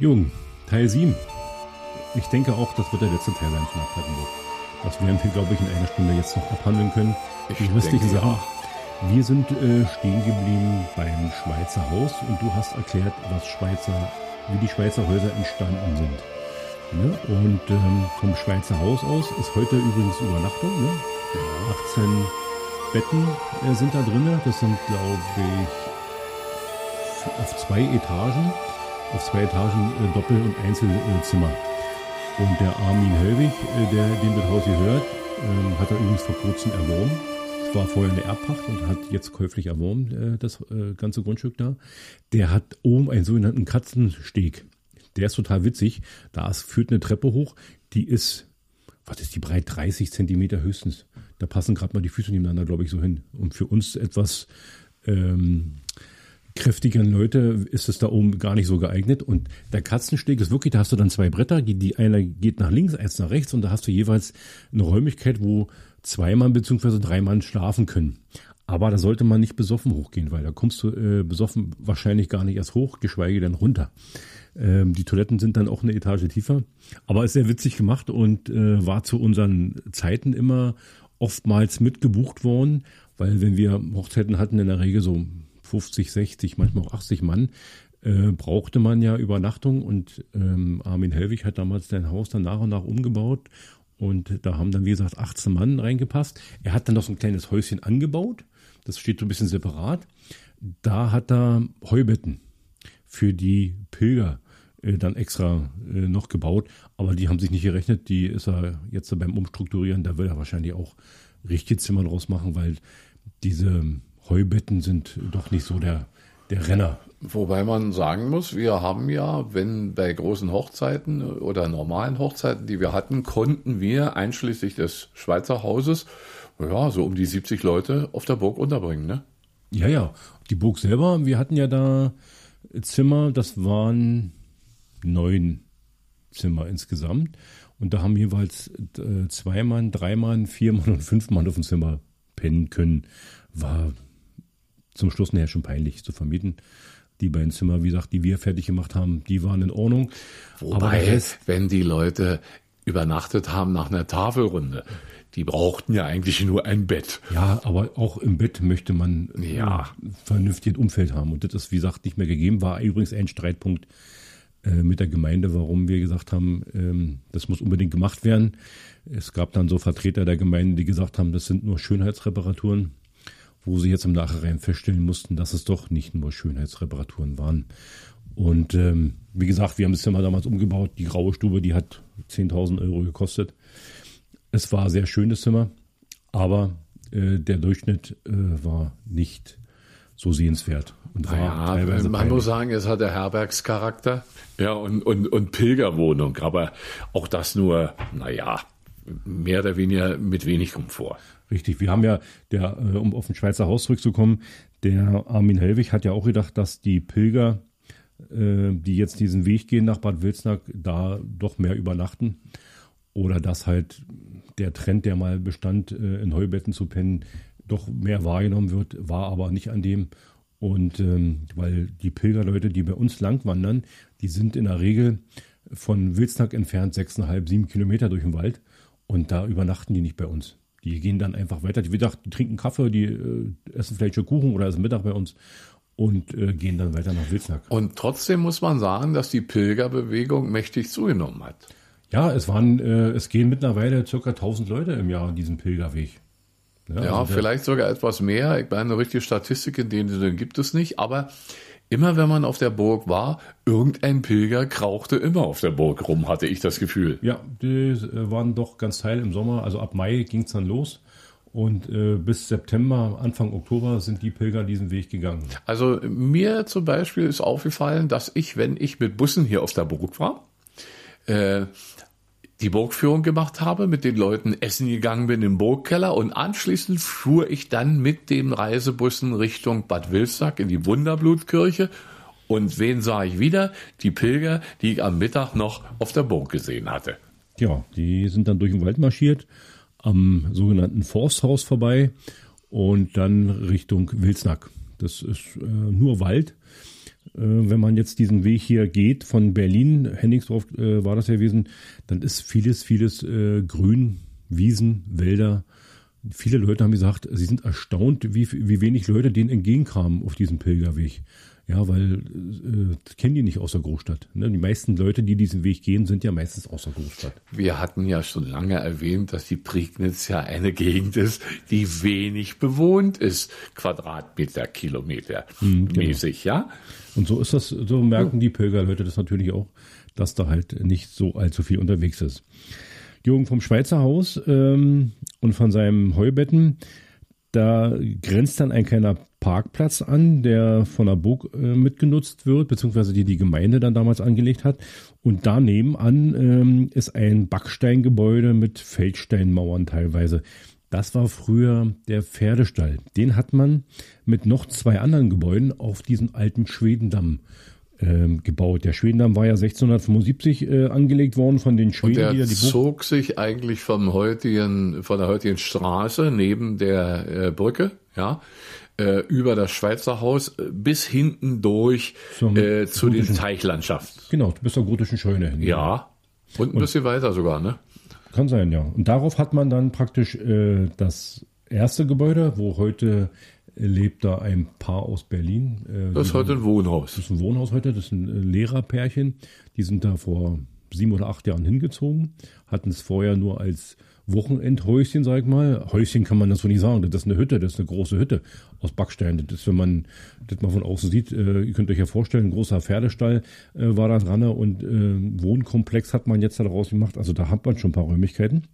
Jung, Teil 7. Ich denke auch, das wird der letzte Teil sein von der Plattenburg. Das werden wir, glaube ich, in einer Stunde jetzt noch abhandeln können. Die restlichen Sachen. Wir sind äh, stehen geblieben beim Schweizer Haus und du hast erklärt, was Schweizer, wie die Schweizer Häuser entstanden sind. Ne? Und ähm, vom Schweizer Haus aus ist heute übrigens Übernachtung. Ne? Ja. 18 Betten äh, sind da drin. Das sind, glaube ich, auf zwei Etagen. Auf zwei Etagen äh, Doppel- und Einzelzimmer. Und der Armin Hellwig, äh, der den das Haus hier hört, ähm, hat er übrigens vor kurzem erworben. Es war vorher eine Erbpacht und hat jetzt käuflich erworben, äh, das ganze Grundstück da. Der hat oben einen sogenannten Katzensteg. Der ist total witzig. Da führt eine Treppe hoch, die ist, was ist die breit? 30 Zentimeter höchstens. Da passen gerade mal die Füße nebeneinander, glaube ich, so hin. Und für uns etwas ähm, kräftigeren Leute ist es da oben gar nicht so geeignet. Und der Katzensteg ist wirklich, da hast du dann zwei Bretter, die, die eine geht nach links, eins nach rechts und da hast du jeweils eine Räumlichkeit, wo zwei Mann bzw. drei Mann schlafen können. Aber da sollte man nicht besoffen hochgehen, weil da kommst du äh, besoffen wahrscheinlich gar nicht erst hoch, geschweige denn runter. Ähm, die Toiletten sind dann auch eine Etage tiefer. Aber ist sehr witzig gemacht und äh, war zu unseren Zeiten immer oftmals mitgebucht worden, weil wenn wir Hochzeiten hatten, in der Regel so 50, 60, manchmal auch 80 Mann, äh, brauchte man ja Übernachtung und ähm, Armin Helwig hat damals sein Haus dann nach und nach umgebaut und da haben dann, wie gesagt, 18 Mann reingepasst. Er hat dann noch so ein kleines Häuschen angebaut, das steht so ein bisschen separat. Da hat er Heubetten für die Pilger äh, dann extra äh, noch gebaut, aber die haben sich nicht gerechnet, die ist er jetzt beim Umstrukturieren, da will er wahrscheinlich auch richtige Zimmer draus machen, weil diese Heubetten sind doch nicht so der, der Renner. Wobei man sagen muss, wir haben ja, wenn bei großen Hochzeiten oder normalen Hochzeiten, die wir hatten, konnten wir einschließlich des Schweizer Hauses, ja, so um die 70 Leute auf der Burg unterbringen, ne? Ja, ja. Die Burg selber, wir hatten ja da Zimmer, das waren neun Zimmer insgesamt. Und da haben jeweils äh, zwei Mann, drei Mann, vier Mann und fünf Mann auf dem Zimmer pennen können. War zum Schluss nachher schon peinlich zu vermieten. Die beiden Zimmer, wie gesagt, die wir fertig gemacht haben, die waren in Ordnung. Wobei, Rest, wenn die Leute übernachtet haben nach einer Tafelrunde, die brauchten ja eigentlich nur ein Bett. Ja, aber auch im Bett möchte man ja. ein vernünftiges Umfeld haben. Und das ist, wie gesagt, nicht mehr gegeben. War übrigens ein Streitpunkt äh, mit der Gemeinde, warum wir gesagt haben, ähm, das muss unbedingt gemacht werden. Es gab dann so Vertreter der Gemeinde, die gesagt haben, das sind nur Schönheitsreparaturen wo sie jetzt im Nachhinein feststellen mussten, dass es doch nicht nur Schönheitsreparaturen waren. Und ähm, wie gesagt, wir haben das Zimmer damals umgebaut. Die graue Stube, die hat 10.000 Euro gekostet. Es war ein sehr schönes Zimmer, aber äh, der Durchschnitt äh, war nicht so sehenswert. Und war ja, teilweise man muss sagen, es hat der Herbergscharakter ja, und, und, und Pilgerwohnung, aber auch das nur, naja, mehr oder weniger mit wenig Komfort. Richtig, wir haben ja, der, äh, um auf den Schweizer Haus zurückzukommen, der Armin Hellwig hat ja auch gedacht, dass die Pilger, äh, die jetzt diesen Weg gehen nach Bad Wilsnack, da doch mehr übernachten. Oder dass halt der Trend, der mal bestand, äh, in Heubetten zu pennen, doch mehr wahrgenommen wird, war aber nicht an dem. Und ähm, weil die Pilgerleute, die bei uns lang wandern, die sind in der Regel von Wilsnack entfernt sechseinhalb, sieben Kilometer durch den Wald. Und da übernachten die nicht bei uns. Die gehen dann einfach weiter. Die, wie gesagt, die trinken Kaffee, die äh, essen vielleicht schon Kuchen oder essen Mittag bei uns und äh, gehen dann weiter nach Wilsnack. Und trotzdem muss man sagen, dass die Pilgerbewegung mächtig zugenommen hat. Ja, es waren, äh, es gehen mittlerweile circa 1000 Leute im Jahr diesen Pilgerweg. Ja, ja also vielleicht sogar etwas mehr. Ich meine, eine richtige Statistik in dem Sinne gibt es nicht, aber Immer wenn man auf der Burg war, irgendein Pilger krauchte immer auf der Burg rum, hatte ich das Gefühl. Ja, die äh, waren doch ganz teil im Sommer. Also ab Mai ging es dann los. Und äh, bis September, Anfang Oktober sind die Pilger diesen Weg gegangen. Also mir zum Beispiel ist aufgefallen, dass ich, wenn ich mit Bussen hier auf der Burg war, äh, die Burgführung gemacht habe, mit den Leuten essen gegangen bin im Burgkeller und anschließend fuhr ich dann mit den Reisebussen Richtung Bad Wilsack in die Wunderblutkirche und wen sah ich wieder? Die Pilger, die ich am Mittag noch auf der Burg gesehen hatte. Ja, die sind dann durch den Wald marschiert, am sogenannten Forsthaus vorbei und dann Richtung Wilsnack. Das ist äh, nur Wald. Äh, wenn man jetzt diesen Weg hier geht, von Berlin, Henningsdorf äh, war das ja gewesen, dann ist vieles, vieles äh, grün, Wiesen, Wälder. Viele Leute haben gesagt, sie sind erstaunt, wie, wie wenig Leute denen entgegenkamen auf diesem Pilgerweg. Ja, weil äh, kennen die nicht aus der Großstadt. Ne? Die meisten Leute, die diesen Weg gehen, sind ja meistens aus der Großstadt. Wir hatten ja schon lange erwähnt, dass die Prignitz ja eine Gegend ist, die wenig bewohnt ist, Quadratmeter, Kilometer hm, genau. mäßig, ja. Und so ist das, so merken die Pilgerleute das natürlich auch, dass da halt nicht so allzu viel unterwegs ist. Jürgen vom Schweizer Haus ähm, und von seinem Heubetten, da grenzt dann ein kleiner Parkplatz an, der von der Burg äh, mitgenutzt wird, beziehungsweise die die Gemeinde dann damals angelegt hat. Und daneben an ähm, ist ein Backsteingebäude mit Feldsteinmauern teilweise. Das war früher der Pferdestall. Den hat man mit noch zwei anderen Gebäuden auf diesen alten Schwedendamm ähm, gebaut. Der Schwedendamm war ja 1675 äh, angelegt worden von den Schweden. Und der die zog sich eigentlich vom heutigen, von der heutigen Straße neben der äh, Brücke, ja, äh, über das Schweizer Haus äh, bis hinten durch Zum äh, zu den Teichlandschaften. Genau, bis zur gotischen Scheune hin. Ja, und ein und, bisschen weiter sogar, ne? Kann sein, ja. Und darauf hat man dann praktisch äh, das erste Gebäude, wo heute lebt da ein Paar aus Berlin. Äh, das ist heute ein Wohnhaus. Das ist ein Wohnhaus heute, das ist ein äh, Lehrerpärchen. Die sind da vor sieben oder acht Jahren hingezogen, hatten es vorher nur als Wochenendhäuschen, sag ich mal. Häuschen kann man das so nicht sagen. Das ist eine Hütte, das ist eine große Hütte aus Backstein. Das ist, wenn man das mal von außen sieht, äh, ihr könnt euch ja vorstellen, ein großer Pferdestall äh, war da dran und äh, Wohnkomplex hat man jetzt daraus gemacht. Also da hat man schon ein paar Räumlichkeiten.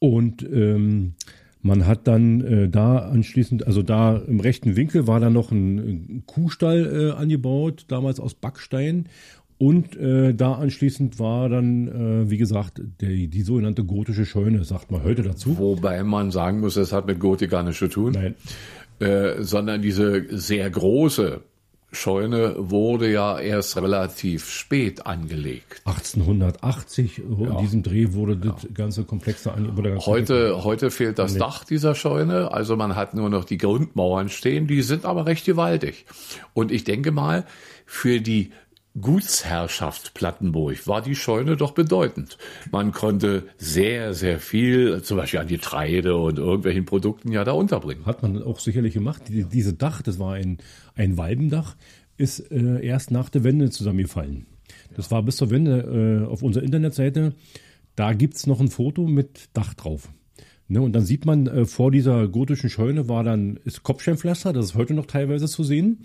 Und ähm, man hat dann äh, da anschließend, also da im rechten Winkel war dann noch ein, ein Kuhstall äh, angebaut, damals aus Backstein. Und äh, da anschließend war dann, äh, wie gesagt, der, die sogenannte gotische Scheune, sagt man heute dazu. Wobei man sagen muss, es hat mit Gotik gar nichts zu tun. Nein. Äh, sondern diese sehr große Scheune wurde ja erst relativ spät angelegt. 1880, ja. in diesem Dreh wurde das ganze Komplexe angelegt. Heute, heute fehlt das angelegt. Dach dieser Scheune, also man hat nur noch die Grundmauern stehen, die sind aber recht gewaltig. Und ich denke mal, für die Gutsherrschaft Plattenburg war die Scheune doch bedeutend. Man konnte sehr, sehr viel, zum Beispiel an Getreide und irgendwelchen Produkten ja da unterbringen. Hat man auch sicherlich gemacht. Die, diese Dach, das war ein, ein Walbendach, ist äh, erst nach der Wende zusammengefallen. Das war bis zur Wende äh, auf unserer Internetseite. Da gibt's noch ein Foto mit Dach drauf. Ne, und dann sieht man, äh, vor dieser gotischen Scheune war dann ist Kopfsteinpflaster, das ist heute noch teilweise zu sehen.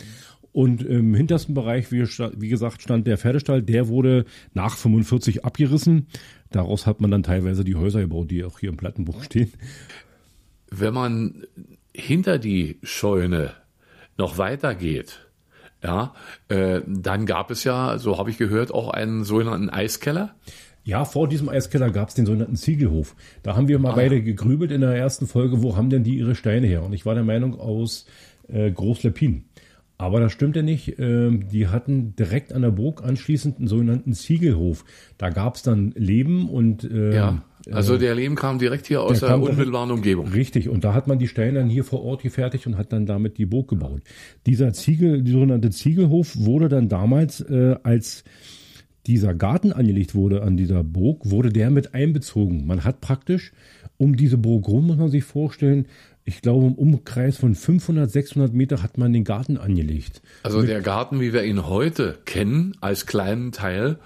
Und im hintersten Bereich, wie, wie, gesagt, stand der Pferdestall. Der wurde nach 45 abgerissen. Daraus hat man dann teilweise die Häuser gebaut, die auch hier im Plattenbuch stehen. Wenn man hinter die Scheune noch weiter geht, ja, äh, dann gab es ja, so habe ich gehört, auch einen sogenannten Eiskeller. Ja, vor diesem Eiskeller gab es den sogenannten Ziegelhof. Da haben wir mal ah. beide gegrübelt in der ersten Folge, wo haben denn die ihre Steine her? Und ich war der Meinung aus äh, Großleppin. Aber das stimmt ja nicht. Ähm, die hatten direkt an der Burg anschließend einen sogenannten Ziegelhof. Da gab es dann Leben und äh, ja. Also der Leben kam direkt hier aus der, der unmittelbaren Umgebung. Richtig, und da hat man die Steine dann hier vor Ort gefertigt und hat dann damit die Burg gebaut. Dieser Ziegel, die sogenannte Ziegelhof wurde dann damals, äh, als dieser Garten angelegt wurde an dieser Burg, wurde der mit einbezogen. Man hat praktisch um diese Burg rum, muss man sich vorstellen, ich glaube, im Umkreis von 500, 600 Meter hat man den Garten angelegt. Also der Garten, wie wir ihn heute kennen, als kleinen Teil,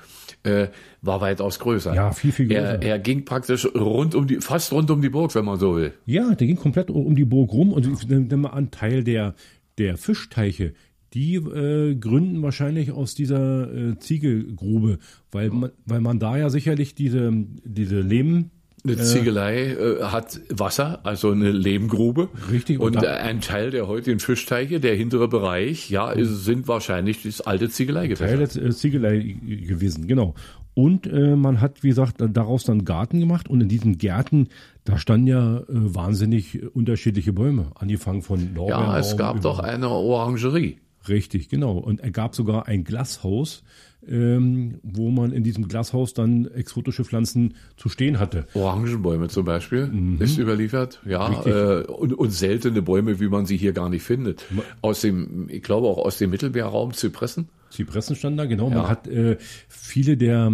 äh, war weitaus größer. Ja, viel, viel größer. Er, er, ging praktisch rund um die, fast rund um die Burg, wenn man so will. Ja, der ging komplett um die Burg rum und nimm mal an, Teil der, der Fischteiche, die äh, gründen wahrscheinlich aus dieser äh, Ziegelgrube, weil man, weil man da ja sicherlich diese, diese Lehm, eine äh, Ziegelei äh, hat Wasser, also eine Lehmgrube. Richtig. Und, und ein Teil der heutigen Fischteiche, der hintere Bereich, ja, ist, sind wahrscheinlich das alte Ziegeleigewerk. Teil der Ziegelei gewesen, genau. Und äh, man hat, wie gesagt, daraus dann Garten gemacht und in diesen Gärten, da standen ja äh, wahnsinnig unterschiedliche Bäume, angefangen von Lorbeerbaum. Ja, es gab doch eine Orangerie. Richtig, genau. Und er gab sogar ein Glashaus, ähm, wo man in diesem Glashaus dann exotische Pflanzen zu stehen hatte. Orangenbäume zum Beispiel mhm. ist überliefert, ja, äh, und, und, seltene Bäume, wie man sie hier gar nicht findet. Aus dem, ich glaube auch aus dem Mittelmeerraum Zypressen. Zypressen stand da, genau. Ja. Man hat äh, viele der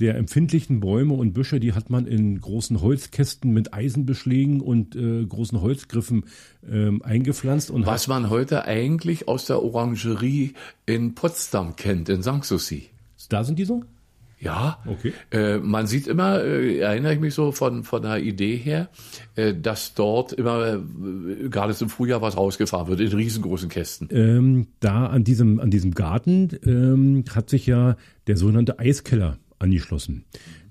der empfindlichen Bäume und Büsche, die hat man in großen Holzkästen mit Eisenbeschlägen und äh, großen Holzgriffen ähm, eingepflanzt. Und Was man heute eigentlich aus der Orangerie in Potsdam kennt, in Sanssouci. Da sind die so? Ja, okay. Äh, man sieht immer, äh, erinnere ich mich so von, von der Idee her, äh, dass dort immer, äh, gerade im Frühjahr, was rausgefahren wird, in riesengroßen Kästen. Ähm, da an diesem, an diesem Garten ähm, hat sich ja der sogenannte Eiskeller angeschlossen.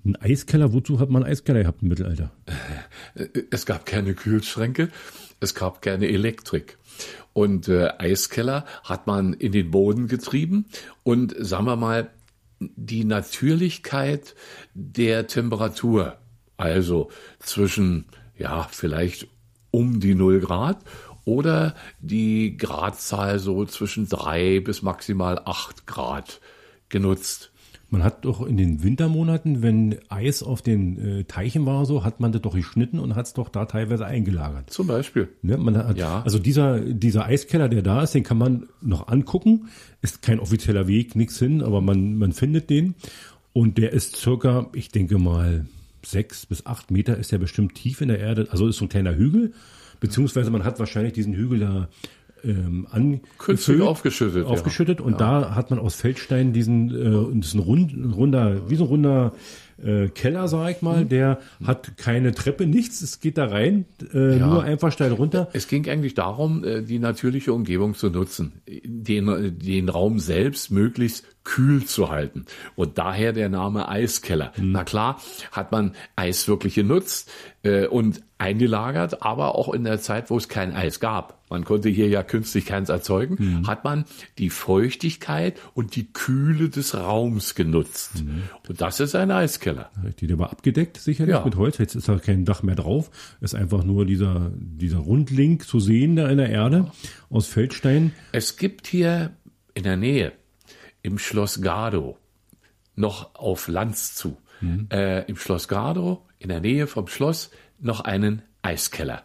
Ein Eiskeller, wozu hat man einen Eiskeller gehabt im Mittelalter? Es gab keine Kühlschränke, es gab keine Elektrik. Und äh, Eiskeller hat man in den Boden getrieben und sagen wir mal, die Natürlichkeit der Temperatur, also zwischen, ja, vielleicht um die null Grad oder die Gradzahl so zwischen drei bis maximal acht Grad genutzt. Man hat doch in den Wintermonaten, wenn Eis auf den äh, Teichen war, so hat man das doch geschnitten und hat es doch da teilweise eingelagert. Zum Beispiel. Ne? Man hat, ja. Also dieser, dieser Eiskeller, der da ist, den kann man noch angucken. Ist kein offizieller Weg, nichts hin, aber man, man findet den. Und der ist circa, ich denke mal, sechs bis acht Meter ist der bestimmt tief in der Erde. Also ist so ein kleiner Hügel. Beziehungsweise man hat wahrscheinlich diesen Hügel da ähm, angefüllt, aufgeschüttet, aufgeschüttet ja. und ja. da hat man aus Feldstein diesen, äh, diesen rund, runder, wie so ein runder äh, Keller, sag ich mal, mhm. der hat keine Treppe, nichts, es geht da rein, äh, ja. nur einfach steil runter. Es ging eigentlich darum, äh, die natürliche Umgebung zu nutzen, den, den Raum selbst möglichst kühl zu halten. Und daher der Name Eiskeller. Mhm. Na klar, hat man Eis wirklich genutzt äh, und eingelagert, aber auch in der Zeit, wo es kein Eis gab. Man konnte hier ja künstlich keins erzeugen, mhm. hat man die Feuchtigkeit und die Kühle des Raums genutzt. Mhm. Und das ist ein Eiskeller. Richtig, der war abgedeckt sicherlich ja. mit Holz. Jetzt ist da kein Dach mehr drauf. Ist einfach nur dieser, dieser Rundlink zu sehen da in der Erde aus Feldstein. Es gibt hier in der Nähe im Schloss Gardow, noch auf Lanz zu, mhm. äh, im Schloss Gardow, in der Nähe vom Schloss, noch einen Eiskeller.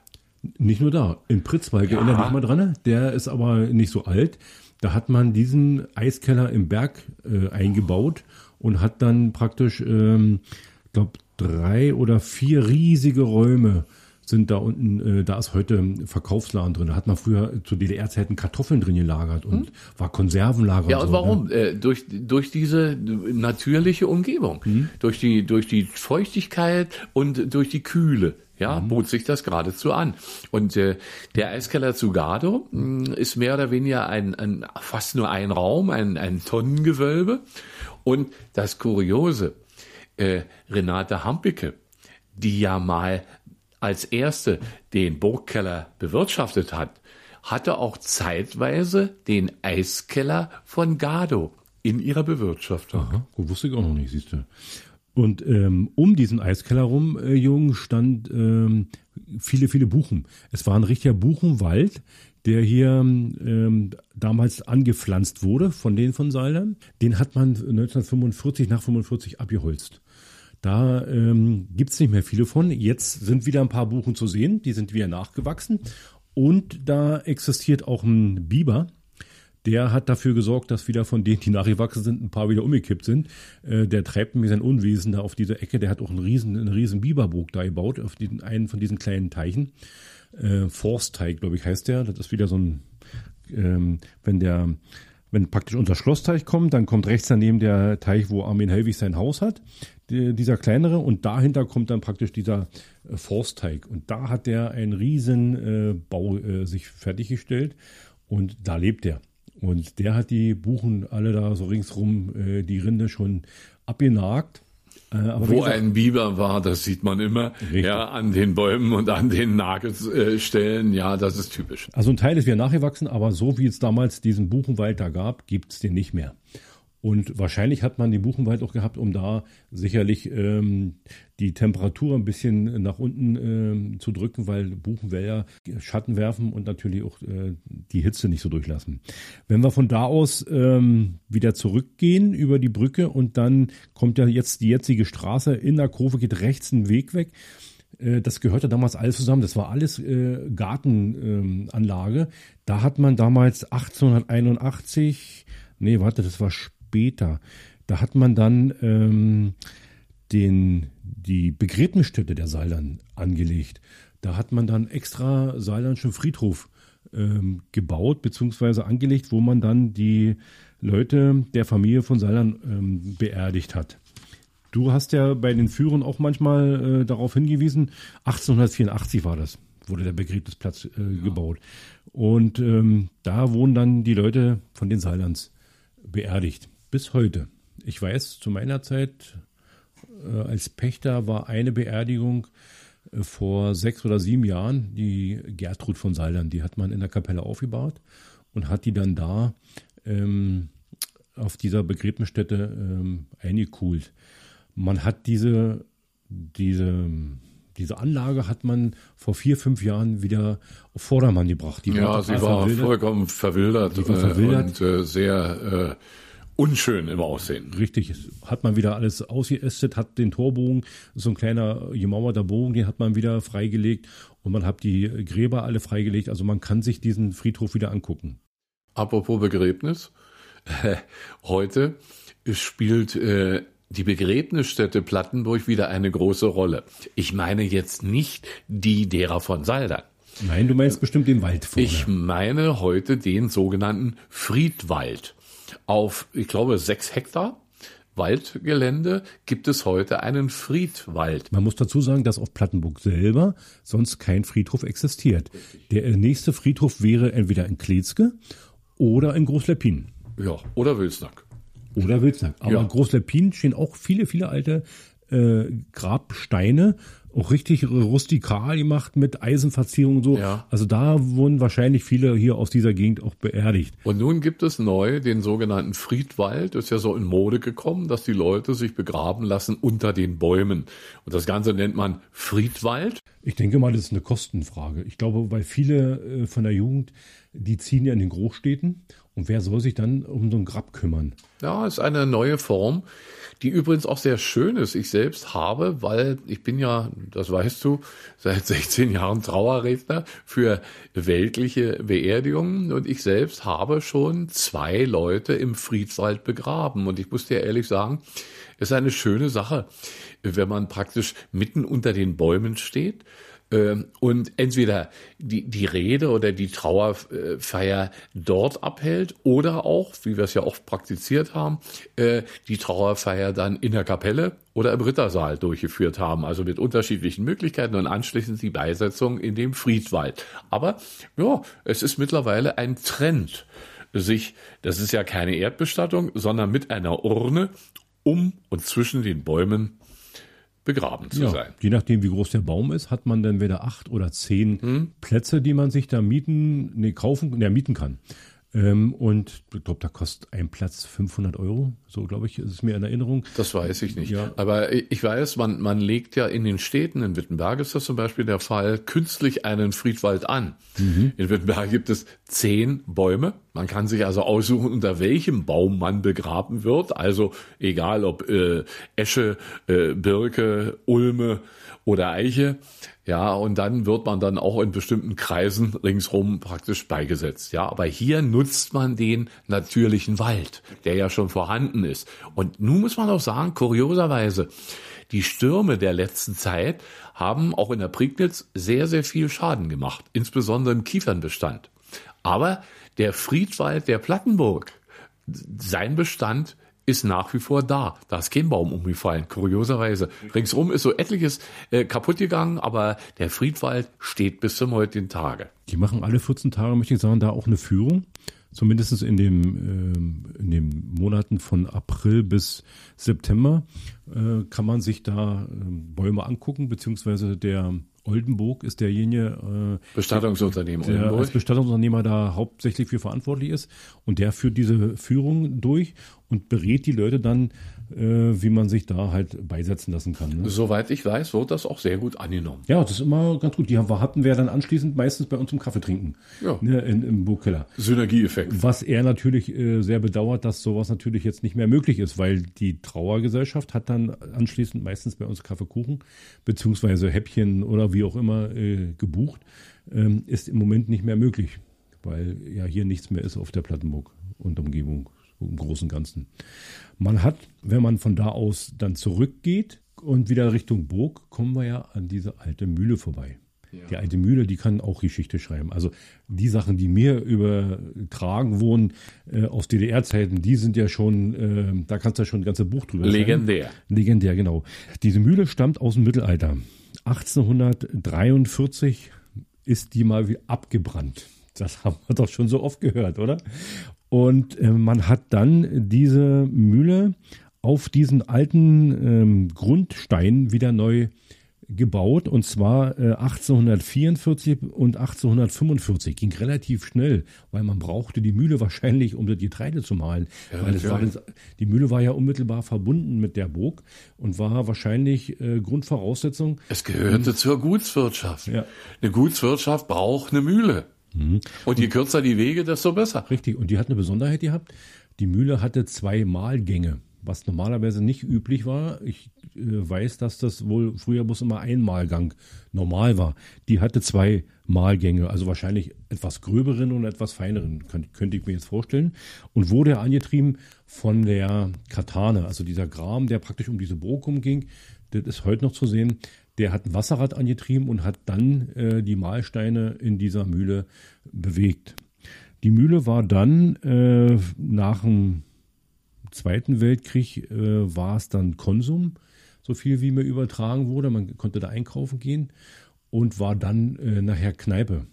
Nicht nur da, in Pritzwalk, ja. erinnere dich mal dran, der ist aber nicht so alt. Da hat man diesen Eiskeller im Berg äh, eingebaut und hat dann praktisch, ähm, glaube drei oder vier riesige Räume sind da unten, äh, da ist heute Verkaufsladen drin. Da hat man früher zu DDR-Zeiten Kartoffeln drin gelagert und hm? war Konservenlager. Ja, und, so, warum? Ne? Äh, durch, durch diese natürliche Umgebung, hm? durch, die, durch die Feuchtigkeit und durch die Kühle. Ja, mhm. bot sich das geradezu an. Und äh, der Eiskeller zu Gardo mh, ist mehr oder weniger ein, ein fast nur ein Raum, ein, ein Tonnengewölbe. Und das Kuriose, äh, Renate Hampicke, die ja mal als erste den Burgkeller bewirtschaftet hat, hatte auch zeitweise den Eiskeller von Gado in ihrer Bewirtschaftung. Aha, wusste ich auch noch nicht, siehst du. Und ähm, um diesen Eiskeller rum, äh, Jung, stand ähm, viele, viele Buchen. Es war ein richtiger Buchenwald, der hier ähm, damals angepflanzt wurde von den von Seilern. Den hat man 1945 nach 45 abgeholzt. Da ähm, gibt nicht mehr viele von. Jetzt sind wieder ein paar Buchen zu sehen, die sind wieder nachgewachsen. Und da existiert auch ein Biber. Der hat dafür gesorgt, dass wieder von denen, die nachgewachsen sind, ein paar wieder umgekippt sind. Äh, der treibt nämlich sein Unwesen da auf dieser Ecke. Der hat auch einen riesen, einen riesen Biberburg da gebaut, auf diesen, einen von diesen kleinen Teichen. Äh, Forstteig, glaube ich, heißt der. Das ist wieder so ein, ähm, wenn der, wenn praktisch unser Schlossteich kommt, dann kommt rechts daneben der Teich, wo Armin Helwig sein Haus hat, die, dieser kleinere, und dahinter kommt dann praktisch dieser äh, Forstteig. Und da hat der einen riesen äh, Bau äh, sich fertiggestellt und da lebt er. Und der hat die Buchen alle da so ringsrum äh, die Rinde schon abgenagt äh, Wo gesagt, ein Biber war, das sieht man immer, richtig. ja, an den Bäumen und an den Nagelstellen, ja, das ist typisch. Also ein Teil ist wieder nachgewachsen, aber so wie es damals diesen Buchenwald da gab, gibt es den nicht mehr. Und wahrscheinlich hat man den Buchenwald auch gehabt, um da sicherlich ähm, die Temperatur ein bisschen nach unten ähm, zu drücken, weil Buchenwälder Schatten werfen und natürlich auch äh, die Hitze nicht so durchlassen. Wenn wir von da aus ähm, wieder zurückgehen über die Brücke und dann kommt ja jetzt die jetzige Straße in der Kurve, geht rechts ein Weg weg. Äh, das gehörte damals alles zusammen. Das war alles äh, Gartenanlage. Ähm, da hat man damals 1881, nee, warte, das war später, da hat man dann ähm, den, die Begräbnisstätte der Seilern angelegt. Da hat man dann extra Seilernschen Friedhof ähm, gebaut bzw. angelegt, wo man dann die Leute der Familie von Seilern ähm, beerdigt hat. Du hast ja bei den Führern auch manchmal äh, darauf hingewiesen, 1884 war das, wurde der Begräbnisplatz äh, ja. gebaut. Und ähm, da wurden dann die Leute von den Seilands beerdigt. Bis heute. Ich weiß, zu meiner Zeit äh, als Pächter war eine Beerdigung äh, vor sechs oder sieben Jahren, die Gertrud von Seilern, die hat man in der Kapelle aufgebaut und hat die dann da ähm, auf dieser Begräbnisstätte ähm, eingekühlt man hat diese, diese, diese Anlage hat man vor vier, fünf Jahren wieder auf Vordermann gebracht. Die ja, war sie war verwildert. vollkommen verwildert, war verwildert. und äh, sehr äh, unschön im Aussehen. Richtig, hat man wieder alles ausgeästet, hat den Torbogen, so ein kleiner gemauerter Bogen, den hat man wieder freigelegt und man hat die Gräber alle freigelegt. Also man kann sich diesen Friedhof wieder angucken. Apropos Begräbnis, heute spielt äh, die Begräbnisstätte Plattenburg wieder eine große Rolle. Ich meine jetzt nicht die derer von Saldern. Nein, du meinst bestimmt den Wald vorne. Ich meine heute den sogenannten Friedwald. Auf, ich glaube, sechs Hektar Waldgelände gibt es heute einen Friedwald. Man muss dazu sagen, dass auf Plattenburg selber sonst kein Friedhof existiert. Der nächste Friedhof wäre entweder in Kletzke oder in Großleppin. Ja, oder Wilsnack. Oder Wilsnack. Aber ja. in Großleppin stehen auch viele, viele alte äh, Grabsteine, auch richtig rustikal gemacht mit Eisenverzierung und so. Ja. Also da wurden wahrscheinlich viele hier aus dieser Gegend auch beerdigt. Und nun gibt es neu den sogenannten Friedwald. Das ist ja so in Mode gekommen, dass die Leute sich begraben lassen unter den Bäumen. Und das Ganze nennt man Friedwald. Ich denke mal, das ist eine Kostenfrage. Ich glaube, weil viele äh, von der Jugend, die ziehen ja in den Großstädten und wer soll sich dann um so ein Grab kümmern? Ja, ist eine neue Form, die übrigens auch sehr schön ist. Ich selbst habe, weil ich bin ja, das weißt du, seit 16 Jahren Trauerredner für weltliche Beerdigungen und ich selbst habe schon zwei Leute im Friedwald begraben. Und ich muss dir ehrlich sagen, es ist eine schöne Sache, wenn man praktisch mitten unter den Bäumen steht und entweder die, die Rede oder die Trauerfeier dort abhält oder auch, wie wir es ja oft praktiziert haben, äh, die Trauerfeier dann in der Kapelle oder im Rittersaal durchgeführt haben, also mit unterschiedlichen Möglichkeiten und anschließend die Beisetzung in dem Friedwald. Aber ja, es ist mittlerweile ein Trend, sich, das ist ja keine Erdbestattung, sondern mit einer Urne um und zwischen den Bäumen begraben zu ja, sein. Je nachdem, wie groß der Baum ist, hat man dann wieder acht oder zehn hm? Plätze, die man sich da mieten, nee, kaufen, nee, mieten kann. Ähm, und ich glaube, da kostet ein Platz 500 Euro. So, glaube ich, ist es mir in Erinnerung. Das weiß ich nicht. Ja. Aber ich weiß, man, man legt ja in den Städten, in Wittenberg ist das zum Beispiel der Fall, künstlich einen Friedwald an. Mhm. In Wittenberg gibt es zehn Bäume. Man kann sich also aussuchen, unter welchem Baum man begraben wird. Also egal ob äh, Esche, äh, Birke, Ulme oder Eiche. Ja, und dann wird man dann auch in bestimmten Kreisen ringsrum praktisch beigesetzt. Ja, aber hier nutzt man den natürlichen Wald, der ja schon vorhanden ist. Und nun muss man auch sagen, kurioserweise, die Stürme der letzten Zeit haben auch in der Prignitz sehr, sehr viel Schaden gemacht, insbesondere im Kiefernbestand. Aber der Friedwald der Plattenburg, sein Bestand ist nach wie vor da. Da ist kein Baum umgefallen, kurioserweise. Ringsrum ist so etliches äh, kaputt gegangen, aber der Friedwald steht bis zum heutigen Tage. Die machen alle 14 Tage, möchte ich sagen, da auch eine Führung. Zumindest in, dem, äh, in den Monaten von April bis September äh, kann man sich da äh, Bäume angucken, beziehungsweise der Oldenburg ist derjenige, äh, Bestattungsunternehmen, der Oldenburg. als Bestattungsunternehmer da hauptsächlich für verantwortlich ist und der führt diese Führung durch und berät die Leute dann, wie man sich da halt beisetzen lassen kann. Ne? Soweit ich weiß, wird das auch sehr gut angenommen. Ja, das ist immer ganz gut. Die hatten wir dann anschließend meistens bei uns zum Kaffee trinken. Ja. Ne, in, Im Burgkeller. Synergieeffekt. Was er natürlich äh, sehr bedauert, dass sowas natürlich jetzt nicht mehr möglich ist, weil die Trauergesellschaft hat dann anschließend meistens bei uns Kaffeekuchen beziehungsweise Häppchen oder wie auch immer äh, gebucht. Ähm, ist im Moment nicht mehr möglich, weil ja hier nichts mehr ist auf der Plattenburg und Umgebung im Großen und Ganzen. Man hat, wenn man von da aus dann zurückgeht und wieder Richtung Burg, kommen wir ja an diese alte Mühle vorbei. Ja. Die alte Mühle, die kann auch Geschichte schreiben. Also die Sachen, die mir übertragen wurden äh, aus DDR-Zeiten, die sind ja schon, äh, da kannst du ja schon ein ganzes Buch drüber Legendär. Schreiben. Legendär, genau. Diese Mühle stammt aus dem Mittelalter. 1843 ist die mal abgebrannt. Das haben wir doch schon so oft gehört, oder? Und äh, man hat dann diese Mühle auf diesen alten ähm, Grundstein wieder neu gebaut und zwar äh, 1844 und 1845 ging relativ schnell, weil man brauchte die Mühle wahrscheinlich, um das Getreide zu mahlen, ja, weil es war, die Mühle war ja unmittelbar verbunden mit der Burg und war wahrscheinlich äh, Grundvoraussetzung. Es gehörte um, zur Gutswirtschaft. Ja. Eine Gutswirtschaft braucht eine Mühle. Mhm. Und je kürzer die Wege, desto besser. Richtig. Und die hat eine Besonderheit gehabt. Die Mühle hatte zwei Mahlgänge, was normalerweise nicht üblich war. Ich äh, weiß, dass das wohl früher bloß immer ein Mahlgang normal war. Die hatte zwei Mahlgänge, also wahrscheinlich etwas gröberen und etwas feineren, könnte, könnte ich mir jetzt vorstellen. Und wurde angetrieben von der Katane, also dieser Gram, der praktisch um diese Burg umging. Das ist heute noch zu sehen. Der hat ein Wasserrad angetrieben und hat dann äh, die Mahlsteine in dieser Mühle bewegt. Die Mühle war dann äh, nach dem Zweiten Weltkrieg äh, war es dann Konsum, so viel wie mir übertragen wurde. Man konnte da einkaufen gehen und war dann äh, nachher Kneipe.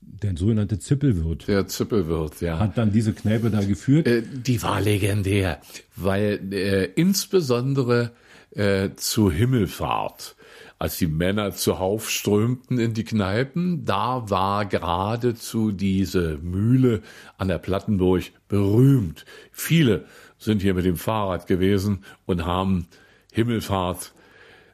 Der sogenannte Zippelwirt. Der Zippelwirt, ja. Hat dann diese Kneipe da geführt. Äh, die war legendär, weil äh, insbesondere äh, zu Himmelfahrt als die Männer zuhauf strömten in die Kneipen, da war geradezu diese Mühle an der Plattenburg berühmt. Viele sind hier mit dem Fahrrad gewesen und haben Himmelfahrt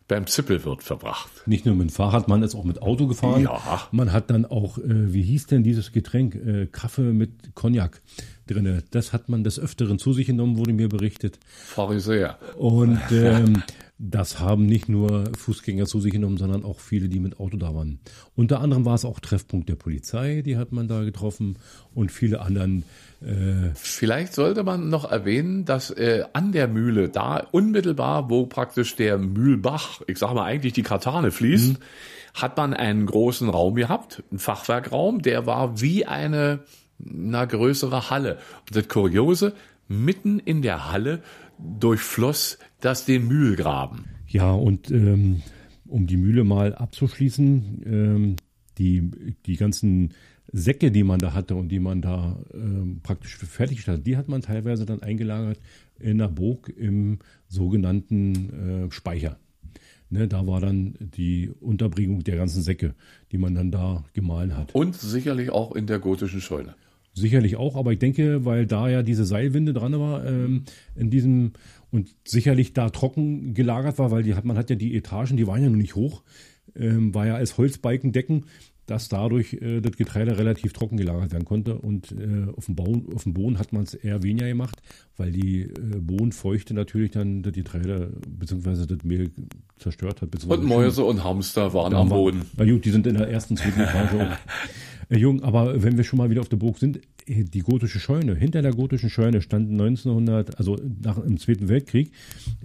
beim Zippelwirt verbracht. Nicht nur mit dem Fahrrad, man ist auch mit Auto gefahren. Ja. Man hat dann auch, äh, wie hieß denn dieses Getränk? Äh, Kaffee mit Cognac drinne. Das hat man des Öfteren zu sich genommen, wurde mir berichtet. Pharisäer. Und ähm, das haben nicht nur Fußgänger zu sich genommen, sondern auch viele, die mit Auto da waren. Unter anderem war es auch Treffpunkt der Polizei, die hat man da getroffen und viele anderen. Äh Vielleicht sollte man noch erwähnen, dass äh, an der Mühle, da unmittelbar, wo praktisch der Mühlbach, ich sage mal eigentlich die Katane fließt, mhm. hat man einen großen Raum gehabt, einen Fachwerkraum, der war wie eine, eine größere Halle. Und das Kuriose, mitten in der Halle durchfloss das den Mühlgraben. Ja, und ähm, um die Mühle mal abzuschließen, ähm, die, die ganzen Säcke, die man da hatte und die man da ähm, praktisch fertiggestellt hat, die hat man teilweise dann eingelagert in der Burg im sogenannten äh, Speicher. Ne, da war dann die Unterbringung der ganzen Säcke, die man dann da gemahlen hat. Und sicherlich auch in der gotischen Scheune. Sicherlich auch, aber ich denke, weil da ja diese Seilwinde dran war, ähm, in diesem und sicherlich da trocken gelagert war, weil die hat, man hat ja die Etagen, die waren ja noch nicht hoch, ähm, war ja als Holzbalken decken, dass dadurch äh, das Getreide relativ trocken gelagert werden konnte. Und äh, auf, dem Bauen, auf dem Boden hat man es eher weniger gemacht, weil die äh, Bodenfeuchte natürlich dann das Getreide bzw. das Mehl zerstört hat. Und Mäuse und Hamster waren am Boden. Na gut, die sind in der ersten, zweiten Etage. Äh, Jung, aber wenn wir schon mal wieder auf der Burg sind, äh, die gotische Scheune, hinter der gotischen Scheune stand 1900, also nach im Zweiten Weltkrieg,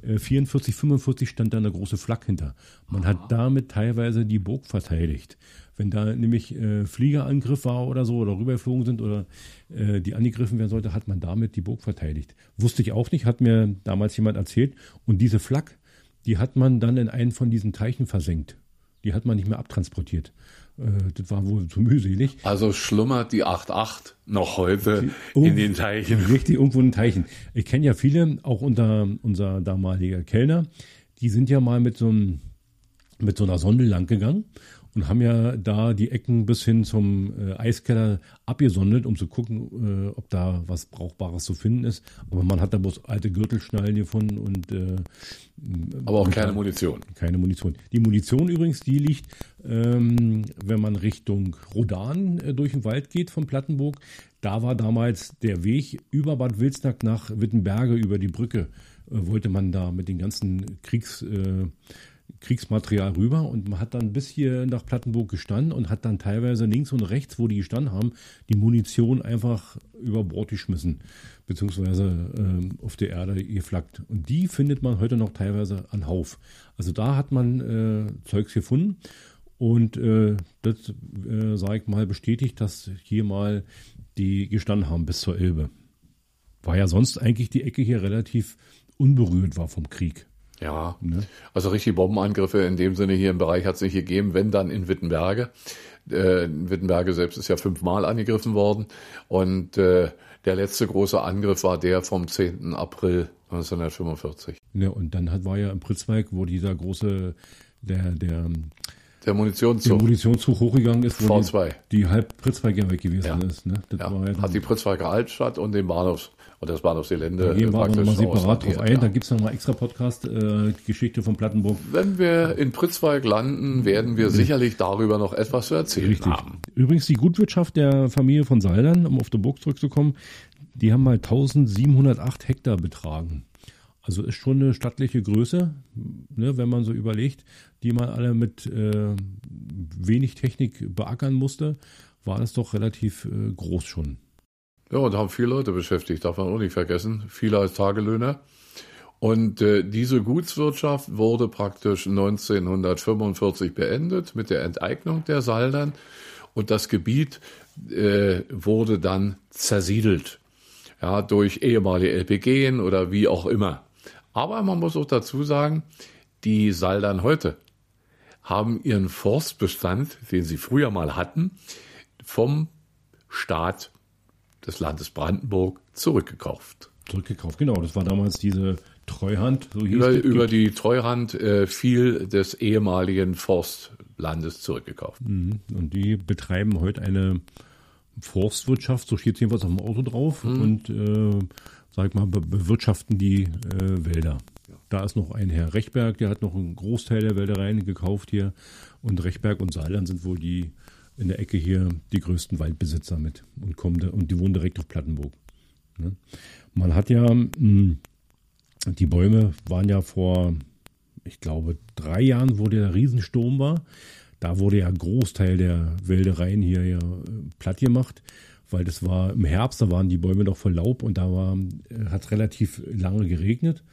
äh, 44, 45 stand da eine große Flak hinter. Man Aha. hat damit teilweise die Burg verteidigt. Wenn da nämlich äh, Fliegerangriff war oder so oder rübergeflogen sind oder äh, die angegriffen werden sollte, hat man damit die Burg verteidigt. Wusste ich auch nicht, hat mir damals jemand erzählt. Und diese Flak, die hat man dann in einen von diesen Teichen versenkt. Die hat man nicht mehr abtransportiert. Äh, das war wohl zu mühselig. Also schlummert die 8.8 noch heute die, in den Teichen. Richtig, irgendwo in den Teichen. Ich kenne ja viele, auch unter unser damaliger Kellner, die sind ja mal mit so einem mit so einer Sonde lang gegangen und haben ja da die Ecken bis hin zum äh, Eiskeller abgesondert, um zu gucken, äh, ob da was Brauchbares zu finden ist. Aber man hat da bloß alte Gürtelschnallen gefunden und äh, aber auch keine Munition. Keine Munition. Die Munition übrigens, die liegt, ähm, wenn man Richtung Rodan äh, durch den Wald geht von Plattenburg. Da war damals der Weg über Bad Wilsnack nach Wittenberge über die Brücke. Äh, wollte man da mit den ganzen Kriegs äh, Kriegsmaterial rüber und man hat dann bis hier nach Plattenburg gestanden und hat dann teilweise links und rechts, wo die gestanden haben, die Munition einfach über Bord geschmissen, beziehungsweise ähm, auf der Erde geflaggt. Und die findet man heute noch teilweise an Hauf. Also da hat man äh, Zeugs gefunden und äh, das, äh, sage ich mal, bestätigt, dass hier mal die gestanden haben bis zur Elbe. War ja sonst eigentlich die Ecke hier relativ unberührt war vom Krieg. Ja, ne? also richtig Bombenangriffe in dem Sinne hier im Bereich hat es nicht gegeben, wenn dann in Wittenberge. Äh, Wittenberge selbst ist ja fünfmal angegriffen worden und äh, der letzte große Angriff war der vom 10. April 1945. Ja, und dann hat, war ja im Pritzweig, wo dieser große, der, der, der Munitionszug, der Munitionszug hochgegangen ist, wo V2. die, die halb Pritzweig ja weg gewesen ja. ist. Ne? Ja. ja hat die Pritzweiger Altstadt und den Bahnhofs und das Bahnhofsgelände. Da gehen wir nochmal separat drauf ein. Ja. Da gibt es nochmal extra Podcast, äh, Geschichte von Plattenburg. Wenn wir in Pritzweig landen, werden wir sicherlich darüber noch etwas zu erzählen Richtig. haben. Übrigens die Gutwirtschaft der Familie von Saldern, um auf die Burg zurückzukommen, die haben mal 1708 Hektar betragen. Also ist schon eine stattliche Größe, ne, wenn man so überlegt, die man alle mit äh, wenig Technik beackern musste, war das doch relativ äh, groß schon. Ja, und haben viele Leute beschäftigt, darf man auch nicht vergessen. Viele als Tagelöhner. Und äh, diese Gutswirtschaft wurde praktisch 1945 beendet mit der Enteignung der Saldern und das Gebiet äh, wurde dann zersiedelt. Ja, durch ehemalige LPG oder wie auch immer. Aber man muss auch dazu sagen, die Saldern heute haben ihren Forstbestand, den sie früher mal hatten, vom Staat des Landes Brandenburg zurückgekauft. Zurückgekauft, genau. Das war damals diese Treuhand. So über, über die Treuhand äh, viel des ehemaligen Forstlandes zurückgekauft. Mhm. Und die betreiben heute eine Forstwirtschaft, so steht jedenfalls auf dem Auto drauf, mhm. und äh, sag mal, be bewirtschaften die äh, Wälder. Ja. Da ist noch ein Herr Rechberg, der hat noch einen Großteil der Wäldereien gekauft hier. Und Rechberg und Saarland sind wohl die in der Ecke hier die größten Waldbesitzer mit und kommen da, und die wohnen direkt auf Plattenburg. Ne? Man hat ja, mh, hm, die Bäume waren ja vor, ich glaube, drei Jahren, wo der Riesensturm war. Da wurde ja Großteil der Wäldereien hier ja äh, platt gemacht, weil das war im Herbst, da waren die Bäume noch voll Laub und da war, äh, hat relativ lange geregnet.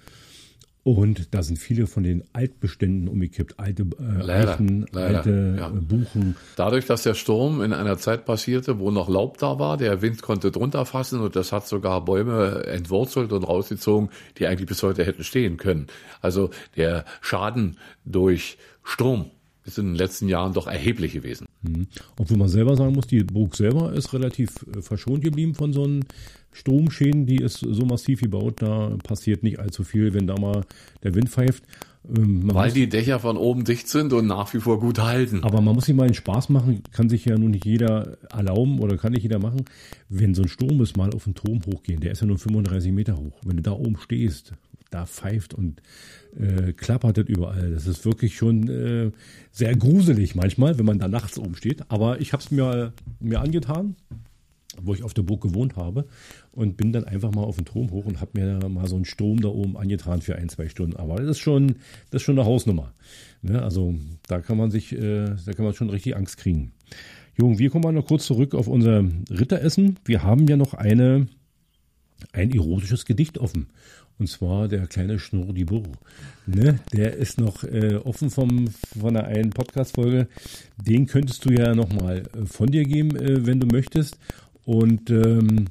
Und da sind viele von den Altbeständen umgekippt, alte äh, leider, Eichen, leider, alte ja. Äh, Buchen. Dadurch, dass der Sturm in einer Zeit passierte, wo noch Laub da war, der Wind konnte drunter fassen und das hat sogar Bäume entwurzelt und rausgezogen, die eigentlich bis heute hätten stehen können. Also der Schaden durch Sturm ist in den letzten Jahren doch erheblich gewesen. Mhm. Obwohl man selber sagen muss, die Burg selber ist relativ äh, verschont geblieben von so einem Stromschäden, die ist so massiv gebaut, da passiert nicht allzu viel, wenn da mal der Wind pfeift. Ähm, Weil die Dächer von oben dicht sind und nach wie vor gut halten. Aber man muss sich mal einen Spaß machen, kann sich ja nun nicht jeder erlauben oder kann nicht jeder machen. Wenn so ein Sturm ist, mal auf den Turm hochgehen, der ist ja nur 35 Meter hoch. Wenn du da oben stehst, da pfeift und äh, klappert das überall. Das ist wirklich schon äh, sehr gruselig manchmal, wenn man da nachts oben steht. Aber ich habe es mir, mir angetan wo ich auf der Burg gewohnt habe und bin dann einfach mal auf den Turm hoch und habe mir mal so einen Sturm da oben angetan für ein, zwei Stunden. Aber das ist schon, das ist schon eine Hausnummer. Ne? Also da kann man sich, äh, da kann man schon richtig Angst kriegen. Jung, wir kommen mal noch kurz zurück auf unser Ritteressen. Wir haben ja noch eine, ein erotisches Gedicht offen. Und zwar der kleine Schnurr die Burr. Ne? Der ist noch äh, offen vom, von einer einen Podcast-Folge. Den könntest du ja nochmal äh, von dir geben, äh, wenn du möchtest. Und ähm,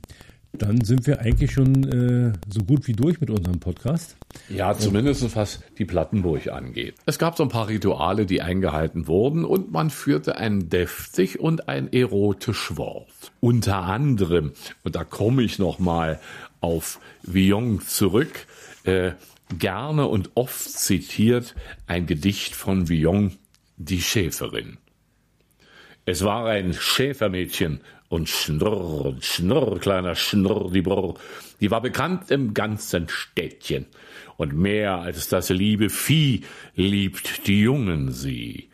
dann sind wir eigentlich schon äh, so gut wie durch mit unserem Podcast. Ja, zumindest was die Plattenburg angeht. Es gab so ein paar Rituale, die eingehalten wurden und man führte ein deftig und ein erotisch Wort. Unter anderem, und da komme ich nochmal auf Villon zurück, äh, gerne und oft zitiert ein Gedicht von Villon, die Schäferin. Es war ein Schäfermädchen und Schnurr und Schnurr, kleiner Schnurr, die Brr, die war bekannt im ganzen Städtchen. Und mehr als das liebe Vieh liebt die Jungen sie.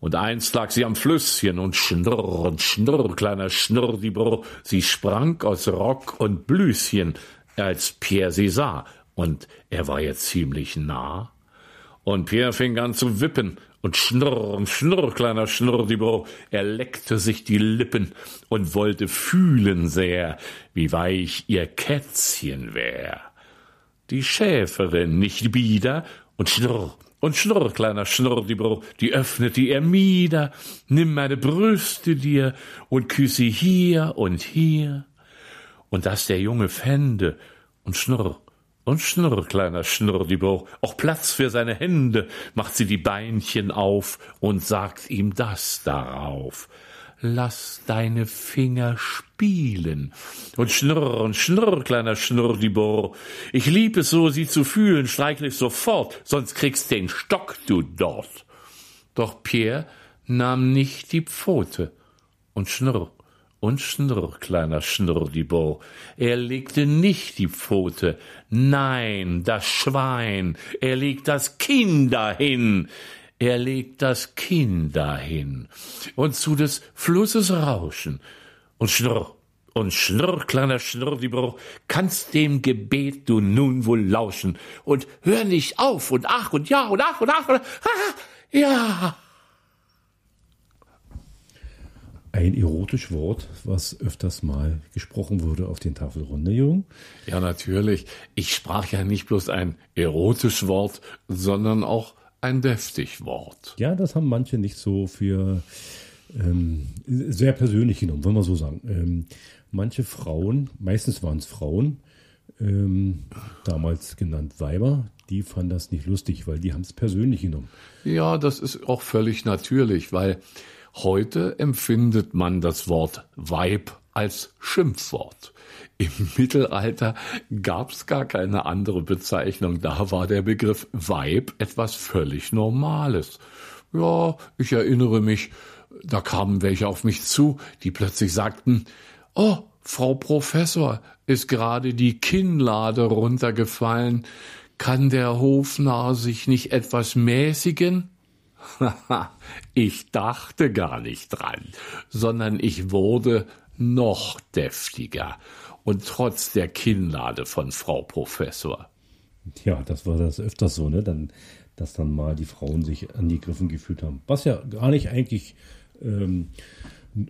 Und einst lag sie am Flüsschen und Schnurr und Schnurr, kleiner Schnurr, die Brr, sie sprang aus Rock und Blüschen, als Pierre sie sah, und er war ihr ziemlich nah. Und Pierre fing an zu wippen, und schnurr und schnurr, kleiner Schnurrdibro, er leckte sich die Lippen und wollte fühlen sehr, wie weich ihr Kätzchen wär. Die Schäferin nicht bieder und schnurr und schnurr, kleiner Schnurrdibro, die öffnete ihr mieder, nimm meine Brüste dir und küsse hier und hier. Und dass der Junge fände und schnurr und Schnurr, kleiner Schnurrdibo, auch Platz für seine Hände, macht sie die Beinchen auf und sagt ihm das darauf. Lass deine Finger spielen. Und Schnurr und Schnurr, kleiner Schnurrdibo, ich lieb es so, sie zu fühlen, streichle ich sofort, sonst kriegst den Stock du dort. Doch Pierre nahm nicht die Pfote und Schnurr und Schnurr, kleiner Schnurrdibo. Er legte nicht die Pfote, nein, das Schwein, er legt das Kind dahin, er legt das Kind dahin, und zu des Flusses Rauschen, und Schnurr, und Schnurr, kleiner Schnurrdibo, kannst dem Gebet du nun wohl lauschen, und hör nicht auf, und ach, und ja, und ach, und ach, und ach, ja. ein erotisch Wort, was öfters mal gesprochen wurde auf den Tafelrunde, Jung? Ja, natürlich. Ich sprach ja nicht bloß ein erotisch Wort, sondern auch ein deftig Wort. Ja, das haben manche nicht so für ähm, sehr persönlich genommen, wollen wir so sagen. Ähm, manche Frauen, meistens waren es Frauen, ähm, damals genannt Weiber, die fanden das nicht lustig, weil die haben es persönlich genommen. Ja, das ist auch völlig natürlich, weil Heute empfindet man das Wort Weib als Schimpfwort. Im Mittelalter gab es gar keine andere Bezeichnung. Da war der Begriff Weib etwas völlig Normales. Ja, ich erinnere mich, da kamen welche auf mich zu, die plötzlich sagten, Oh, Frau Professor, ist gerade die Kinnlade runtergefallen. Kann der Hofnarr sich nicht etwas mäßigen? ich dachte gar nicht dran, sondern ich wurde noch deftiger und trotz der Kinnlade von Frau Professor. Ja, das war das öfters so, ne? Dann, dass dann mal die Frauen sich angegriffen gefühlt haben. Was ja gar nicht eigentlich, ähm,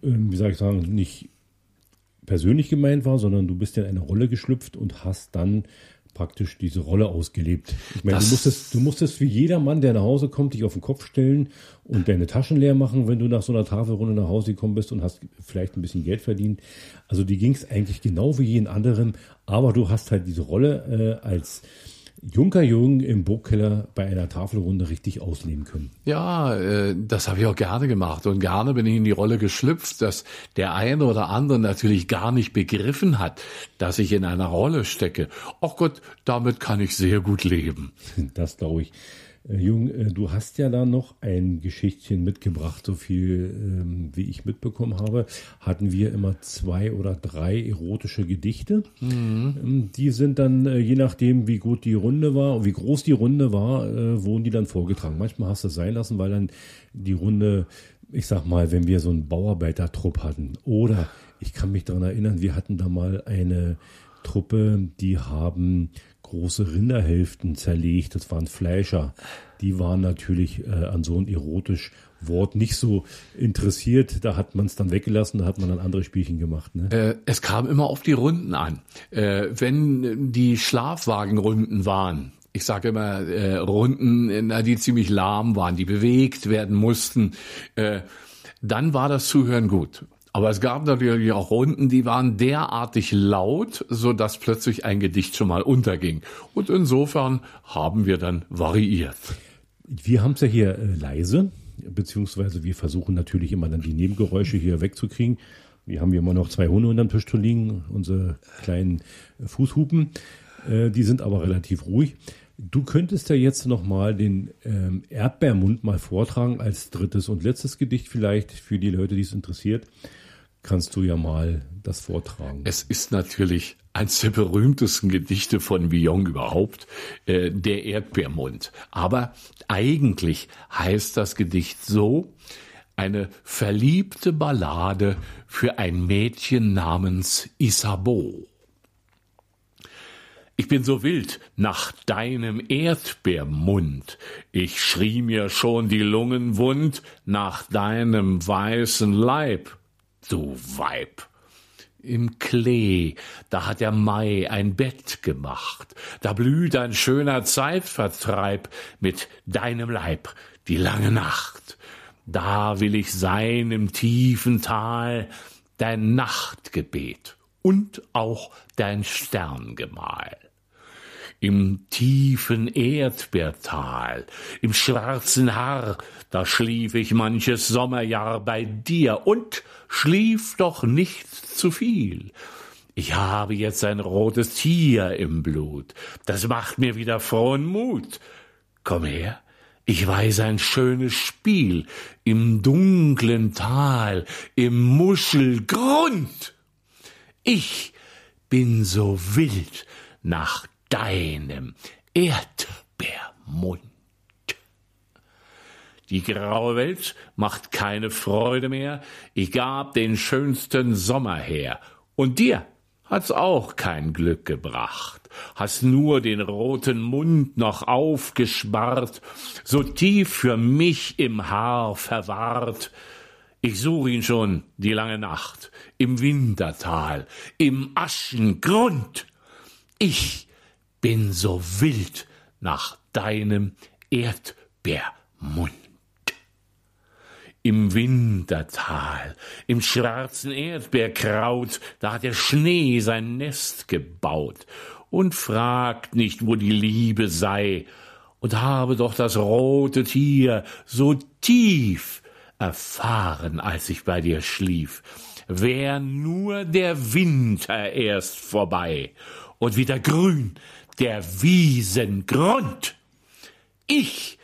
ähm wie soll ich sagen, nicht persönlich gemeint war, sondern du bist ja in eine Rolle geschlüpft und hast dann praktisch diese Rolle ausgelebt. Ich meine, du musstest, du musstest wie jeder Mann, der nach Hause kommt, dich auf den Kopf stellen und deine Taschen leer machen, wenn du nach so einer Tafelrunde nach Hause gekommen bist und hast vielleicht ein bisschen Geld verdient. Also die ging es eigentlich genau wie jeden anderen, aber du hast halt diese Rolle äh, als Junker Jung im Burgkeller bei einer Tafelrunde richtig ausleben können. Ja, äh, das habe ich auch gerne gemacht und gerne bin ich in die Rolle geschlüpft, dass der eine oder andere natürlich gar nicht begriffen hat, dass ich in einer Rolle stecke. Ach Gott, damit kann ich sehr gut leben. Das glaube ich. Äh, Jung, äh, du hast ja da noch ein Geschichtchen mitgebracht, so viel ähm, wie ich mitbekommen habe. Hatten wir immer zwei oder drei erotische Gedichte. Mhm. Ähm, die sind dann, äh, je nachdem, wie gut die Runde war, wie groß die Runde war, äh, wurden die dann vorgetragen. Manchmal hast du es sein lassen, weil dann die Runde, ich sag mal, wenn wir so einen Bauarbeitertrupp hatten. Oder ich kann mich daran erinnern, wir hatten da mal eine Truppe, die haben große Rinderhälften zerlegt. Das waren Fleischer. Die waren natürlich äh, an so ein erotisch Wort nicht so interessiert. Da hat man es dann weggelassen, da hat man dann andere Spielchen gemacht. Ne? Äh, es kam immer auf die Runden an. Äh, wenn die Schlafwagenrunden waren, ich sage immer äh, Runden, die ziemlich lahm waren, die bewegt werden mussten, äh, dann war das Zuhören gut. Aber es gab natürlich auch Runden, die waren derartig laut, so dass plötzlich ein Gedicht schon mal unterging. Und insofern haben wir dann variiert. Wir haben es ja hier äh, leise, beziehungsweise wir versuchen natürlich immer dann die Nebengeräusche hier wegzukriegen. Wir haben hier immer noch zwei Hunde unterm Tisch zu liegen, unsere kleinen Fußhupen. Äh, die sind aber relativ ruhig. Du könntest ja jetzt noch mal den ähm, Erdbeermund mal vortragen als drittes und letztes Gedicht vielleicht für die Leute, die es interessiert. Kannst du ja mal das vortragen. Es ist natürlich eines der berühmtesten Gedichte von Villon überhaupt, äh, der Erdbeermund. Aber eigentlich heißt das Gedicht so, eine verliebte Ballade für ein Mädchen namens Isabeau. Ich bin so wild nach deinem Erdbeermund. Ich schrie mir schon die Lungen wund nach deinem weißen Leib, du Weib. Im Klee, da hat der Mai ein Bett gemacht, da blüht ein schöner Zeitvertreib mit deinem Leib die lange Nacht. Da will ich sein im tiefen Tal, dein Nachtgebet und auch dein Sterngemahl im tiefen Erdbeertal, im schwarzen Haar, da schlief ich manches Sommerjahr bei dir und schlief doch nicht zu viel. Ich habe jetzt ein rotes Tier im Blut, das macht mir wieder frohen Mut. Komm her, ich weiß ein schönes Spiel im dunklen Tal, im Muschelgrund. Ich bin so wild nach deinem Erdbeermund. Die graue Welt macht keine Freude mehr, ich gab den schönsten Sommer her, und dir hat's auch kein Glück gebracht, hast nur den roten Mund noch aufgespart, so tief für mich im Haar verwahrt, ich such ihn schon die lange Nacht, im Wintertal, im Aschengrund. Ich bin so wild nach deinem Erdbeermund. Im Wintertal, im schwarzen Erdbeerkraut, da hat der Schnee sein Nest gebaut und fragt nicht, wo die Liebe sei, und habe doch das rote Tier so tief erfahren, als ich bei dir schlief. Wär nur der Winter erst vorbei und wieder grün der Wiesengrund. Ich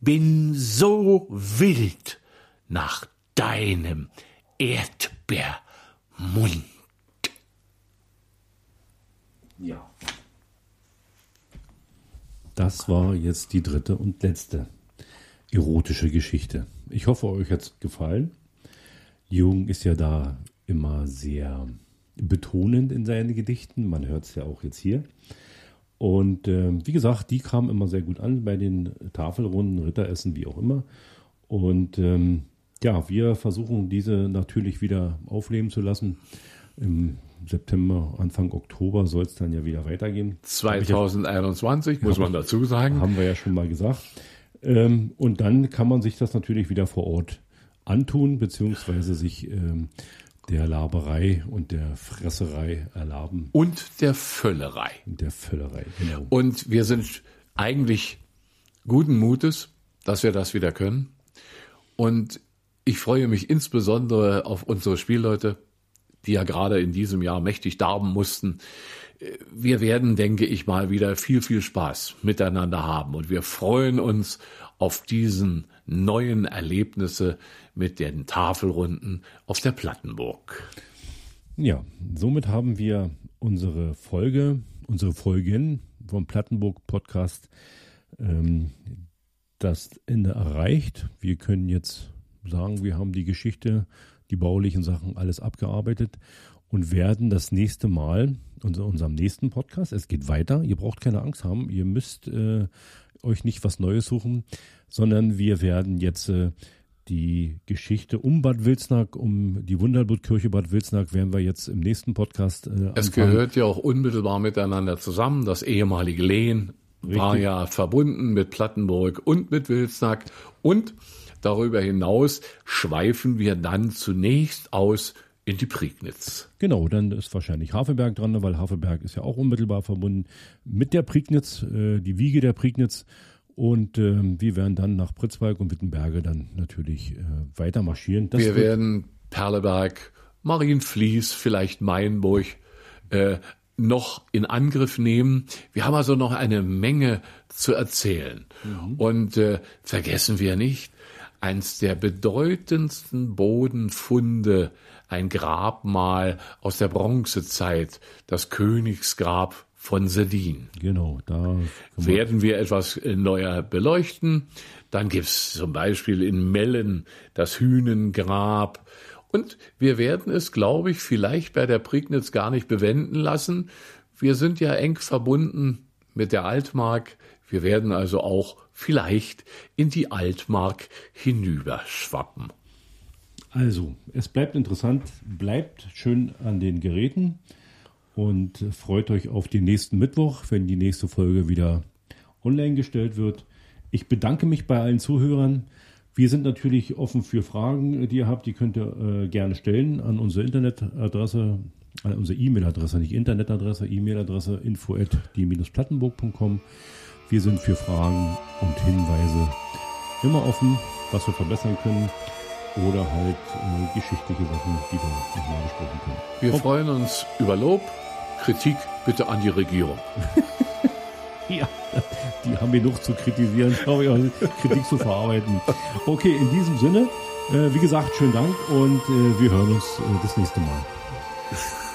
bin so wild nach deinem Erdbeermund. Ja. Das war jetzt die dritte und letzte erotische Geschichte. Ich hoffe, euch hat es gefallen. Jung ist ja da immer sehr betonend in seinen Gedichten. Man hört es ja auch jetzt hier. Und äh, wie gesagt, die kamen immer sehr gut an bei den Tafelrunden, Ritteressen, wie auch immer. Und ähm, ja, wir versuchen diese natürlich wieder aufleben zu lassen. Im September, Anfang Oktober soll es dann ja wieder weitergehen. 2021 muss man dazu sagen. Haben wir ja schon mal gesagt. Ähm, und dann kann man sich das natürlich wieder vor Ort antun, beziehungsweise sich ähm, der Laberei und der Fresserei erlaben. Und der Völlerei. Der Völlerei, genau. Und wir sind eigentlich guten Mutes, dass wir das wieder können. Und ich freue mich insbesondere auf unsere Spielleute, die ja gerade in diesem Jahr mächtig darben mussten. Wir werden, denke ich mal, wieder viel, viel Spaß miteinander haben. Und wir freuen uns auf diesen neuen Erlebnisse mit den Tafelrunden auf der Plattenburg. Ja, somit haben wir unsere Folge, unsere Folgen vom Plattenburg Podcast ähm, das Ende erreicht. Wir können jetzt sagen, wir haben die Geschichte, die baulichen Sachen alles abgearbeitet und werden das nächste Mal, unser, unserem nächsten Podcast, es geht weiter, ihr braucht keine Angst haben, ihr müsst äh, euch nicht was Neues suchen, sondern wir werden jetzt äh, die Geschichte um Bad Wilsnack, um die Wunderbutkirche Bad Wilsnack, werden wir jetzt im nächsten Podcast. Äh, es gehört ja auch unmittelbar miteinander zusammen. Das ehemalige Lehen Richtig. war ja verbunden mit Plattenburg und mit Wilsnack. Und darüber hinaus schweifen wir dann zunächst aus in die Prignitz. Genau, dann ist wahrscheinlich Hafenberg dran, weil Hafenberg ist ja auch unmittelbar verbunden mit der Prignitz, äh, die Wiege der Prignitz. Und ähm, wir werden dann nach Pritzwalk und Wittenberge dann natürlich äh, weiter marschieren. Das wir werden Perleberg, Marienfließ, vielleicht Mainburg, äh, noch in Angriff nehmen. Wir haben also noch eine Menge zu erzählen. Mhm. Und äh, vergessen wir nicht, eins der bedeutendsten Bodenfunde, ein Grabmal aus der Bronzezeit, das Königsgrab von Sedin. Genau, da werden wir etwas neuer beleuchten. Dann gibt's zum Beispiel in Mellen das Hünengrab. Und wir werden es, glaube ich, vielleicht bei der Prignitz gar nicht bewenden lassen. Wir sind ja eng verbunden mit der Altmark. Wir werden also auch vielleicht in die Altmark hinüberschwappen. Also, es bleibt interessant, bleibt schön an den Geräten und freut euch auf den nächsten Mittwoch, wenn die nächste Folge wieder online gestellt wird. Ich bedanke mich bei allen Zuhörern. Wir sind natürlich offen für Fragen, die ihr habt. Die könnt ihr äh, gerne stellen an unsere Internetadresse, an unsere E-Mail-Adresse, nicht Internetadresse, E-Mail-Adresse info at die-plattenburg.com. Wir sind für Fragen und Hinweise immer offen, was wir verbessern können oder halt äh, geschichtliche Sachen, die wir nochmal besprechen können. Wir Ob freuen uns über Lob, Kritik bitte an die Regierung. ja, die haben noch zu kritisieren, glaube ich, Kritik zu verarbeiten. Okay, in diesem Sinne, äh, wie gesagt, schönen Dank und äh, wir hören uns äh, das nächste Mal.